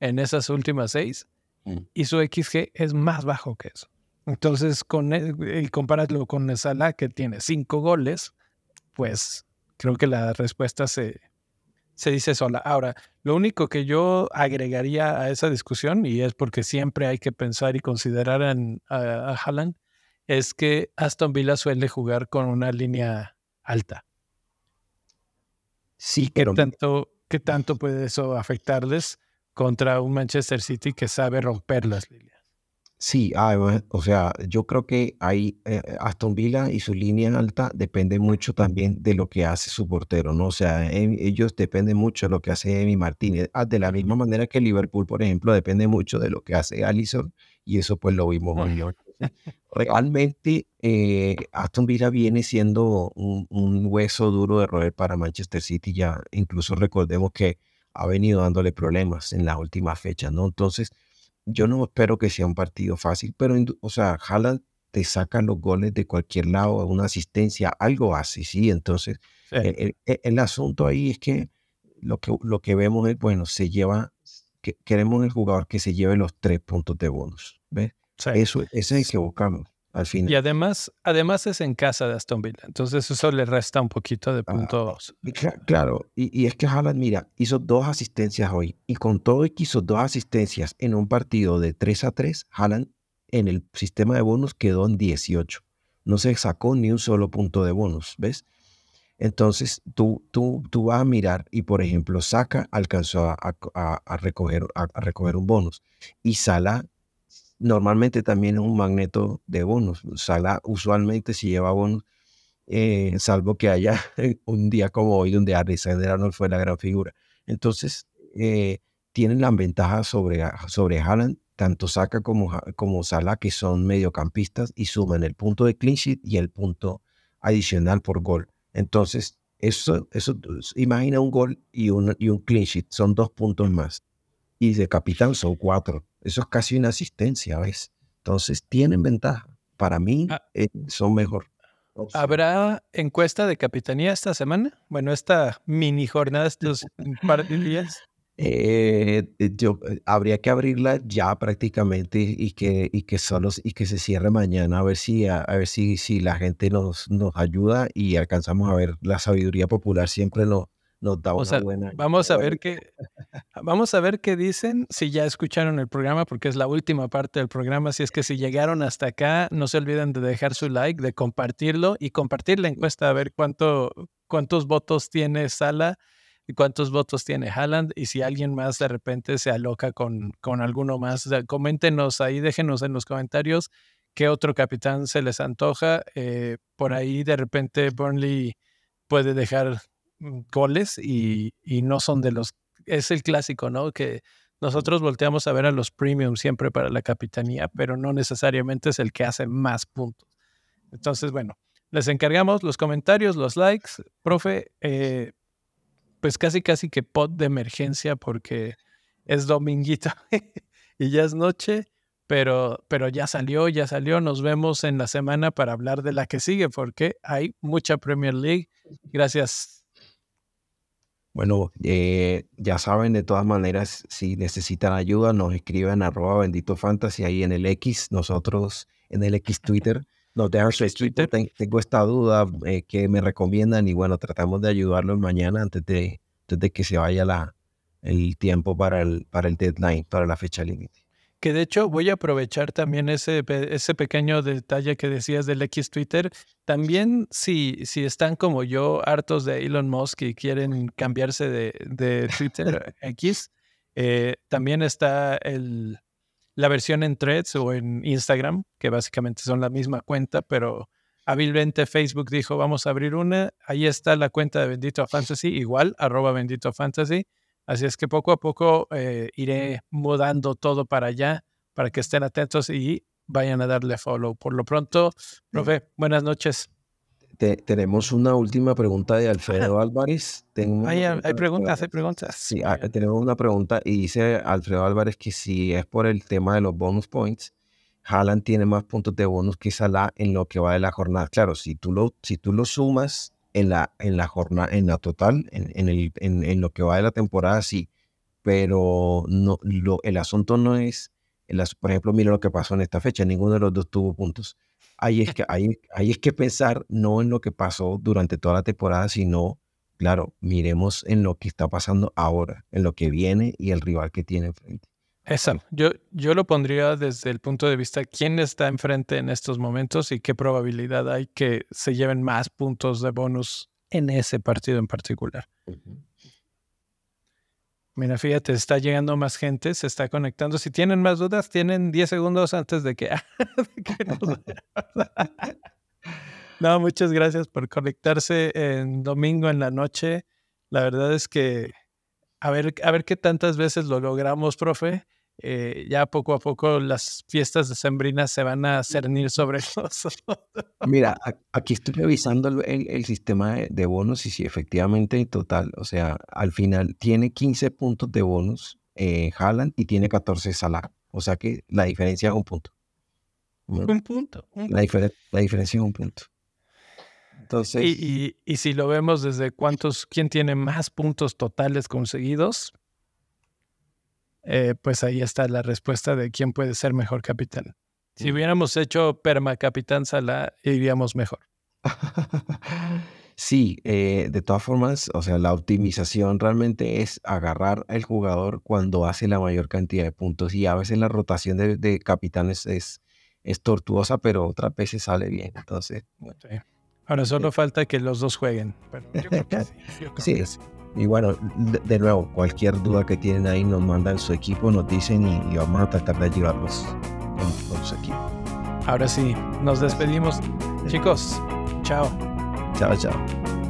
en esas últimas seis mm. y su XG es más bajo que eso. Entonces, con y compararlo con Salah que tiene cinco goles, pues creo que la respuesta se, se dice sola. Ahora, lo único que yo agregaría a esa discusión, y es porque siempre hay que pensar y considerar en, a, a Haaland, es que Aston Villa suele jugar con una línea alta. Sí, pero... ¿Qué tanto, ¿Qué tanto puede eso afectarles contra un Manchester City que sabe romper las líneas? Sí, o sea, yo creo que ahí eh, Aston Villa y su línea alta depende mucho también de lo que hace su portero, ¿no? O sea, em, ellos dependen mucho de lo que hace Emi Martínez. Ah, de la misma manera que Liverpool, por ejemplo, depende mucho de lo que hace Allison y eso pues lo vimos hoy. Realmente eh, Aston Villa viene siendo un, un hueso duro de roer para Manchester City ya. Incluso recordemos que ha venido dándole problemas en las últimas fechas, ¿no? Entonces yo no espero que sea un partido fácil, pero, o sea, Haaland te saca los goles de cualquier lado, una asistencia, algo así, ¿sí? Entonces, e, el, asunto ahí es que lo, que lo que vemos es, bueno, se lleva, que, queremos el jugador que se lleve los tres puntos de bonus, ¿ves? Eso, ese es el que buscamos. Y además, además es en casa de Aston Villa, entonces eso le resta un poquito de ah, puntos. claro, y, es que Haaland, mira, hizo dos asistencias hoy, y con todo y que hizo dos asistencias en un partido de 3 a 3, Haaland en el sistema de bonus quedó en 18. No se sacó ni un solo punto de bonus, ¿ves? Entonces tú, tú, tú vas a mirar y, por ejemplo, Saka alcanzó a, recoger, a, recoger un bonus y Salah normalmente también es un magneto de bonos. Sala usualmente si lleva bonos, eh, salvo que haya un día como hoy donde Alexander Arnold fue la gran figura. Entonces, eh, tienen la ventaja sobre, sobre Haaland, tanto Saka como, como Salah, que son mediocampistas y suman el punto de clean sheet y el punto adicional por gol. Entonces, eso, eso imagina un gol y un, y un clean sheet, son dos puntos más. Y de capitán son cuatro. Eso es casi una asistencia, ¿ves? Entonces tienen ventaja. Para mí ah. eh, son mejor. ¿Habrá encuesta de capitanía esta semana? Bueno, esta mini jornada, estos par de días. Eh, eh, yo, habría que abrirla ya prácticamente y que, y que solo y que se cierre mañana a ver si a, ver si, si la gente nos, nos ayuda y alcanzamos a ver la sabiduría popular siempre lo, nos da una buena. Vamos a ver qué, vamos a ver qué dicen si ya escucharon el programa, porque es la última parte del programa. Si es que si llegaron hasta acá, no se olviden de dejar su like, de compartirlo y compartir la encuesta a ver cuánto, cuántos votos tiene Sala y cuántos votos tiene Haaland. Y si alguien más de repente se aloca con, con alguno más, coméntenos ahí, déjenos en los comentarios qué otro capitán se les antoja. Eh, por ahí de repente Burnley puede dejar goles y, no son de los... Es el clásico, ¿no? Que nosotros volteamos a ver a los premium siempre para la capitanía, pero no necesariamente es el que hace más puntos. Entonces, bueno, les encargamos los comentarios, los likes. Profe, eh, pues casi casi que pod de emergencia porque es dominguito y ya es noche, pero, pero ya salió, ya salió. Nos vemos en la semana para hablar de la que sigue porque hay mucha Premier League. Gracias bueno, eh, ya saben, de todas maneras, si necesitan ayuda, nos escriben arroba bendito fantasy ahí en el X, nosotros en el X Twitter. Nos dejan su Twitter. tengo esta duda eh, que me recomiendan y bueno, tratamos de ayudarlos mañana antes de, antes de que se vaya la, el tiempo para el, para el deadline, para la fecha límite. Que de hecho voy a aprovechar también ese, ese pequeño detalle que decías del X Twitter. También si, si están como yo hartos de Elon Musk y quieren cambiarse de, de Twitter X, eh, también está el, la versión en threads o en Instagram, que básicamente son la misma cuenta, pero hábilmente Facebook dijo, vamos a abrir una. Ahí está la cuenta de Bendito Fantasy, igual, arroba Bendito Fantasy. Así es que poco a poco eh, iré mudando todo para allá para que estén atentos y vayan a darle follow. Por lo pronto, profe, buenas noches. tenemos una última pregunta de Alfredo Álvarez. hay, hay, preguntas, hay preguntas. Sí, ah, tenemos una pregunta y dice Alfredo Álvarez que si es por el tema de los bonus points, Haaland tiene más puntos de bonus que Salah en lo que va de la jornada. Claro, si tú lo, si tú lo sumas en la, en la jornada, en la total, en, el, en, lo que va de la temporada, sí. Pero no, lo, el asunto no es, por ejemplo, mira lo que pasó en esta fecha, ninguno de los dos tuvo puntos. Ahí es que, ahí, ahí es que pensar no en lo que pasó durante toda la temporada, sino, claro, miremos en lo que está pasando ahora, en lo que viene y el rival que tiene enfrente. Esa, yo, yo lo pondría desde el punto de vista quién está enfrente en estos momentos y qué probabilidad hay que se lleven más puntos de bonus en ese partido en particular. Mira, fíjate, está llegando más gente, se está conectando. Si tienen más dudas, tienen 10 segundos antes de que... no, muchas gracias por conectarse en domingo en la noche. La verdad es que a ver, a ver qué tantas veces lo logramos, profe. Eh, ya poco a poco las fiestas de Sembrina se van a cernir sobre nosotros. Mira, aquí estoy revisando el, sistema de, bonos y si efectivamente en total, o sea, al final tiene 15 puntos de bonus eh, Haaland y tiene 14 Salah. O sea que la diferencia es un punto. Un punto. la, la diferencia es un punto. Entonces, y, y, si lo vemos desde cuántos, quién tiene más puntos totales conseguidos, eh, pues ahí está la respuesta de quién puede ser mejor capitán. Si hubiéramos hecho perma capitán Sala, iríamos mejor. sí, eh, de todas formas, o sea, la optimización realmente es agarrar al jugador cuando hace la mayor cantidad de puntos y a veces la rotación de, capitanes es, es tortuosa, pero otras veces sale bien. Entonces, Ahora solo falta que los dos jueguen. sí. Y bueno, de, nuevo, cualquier duda que tienen ahí nos mandan su equipo, nos dicen y, vamos a tratar de ayudarlos con, su equipo. Ahora sí, nos despedimos. Chicos, chao. Chao, chao.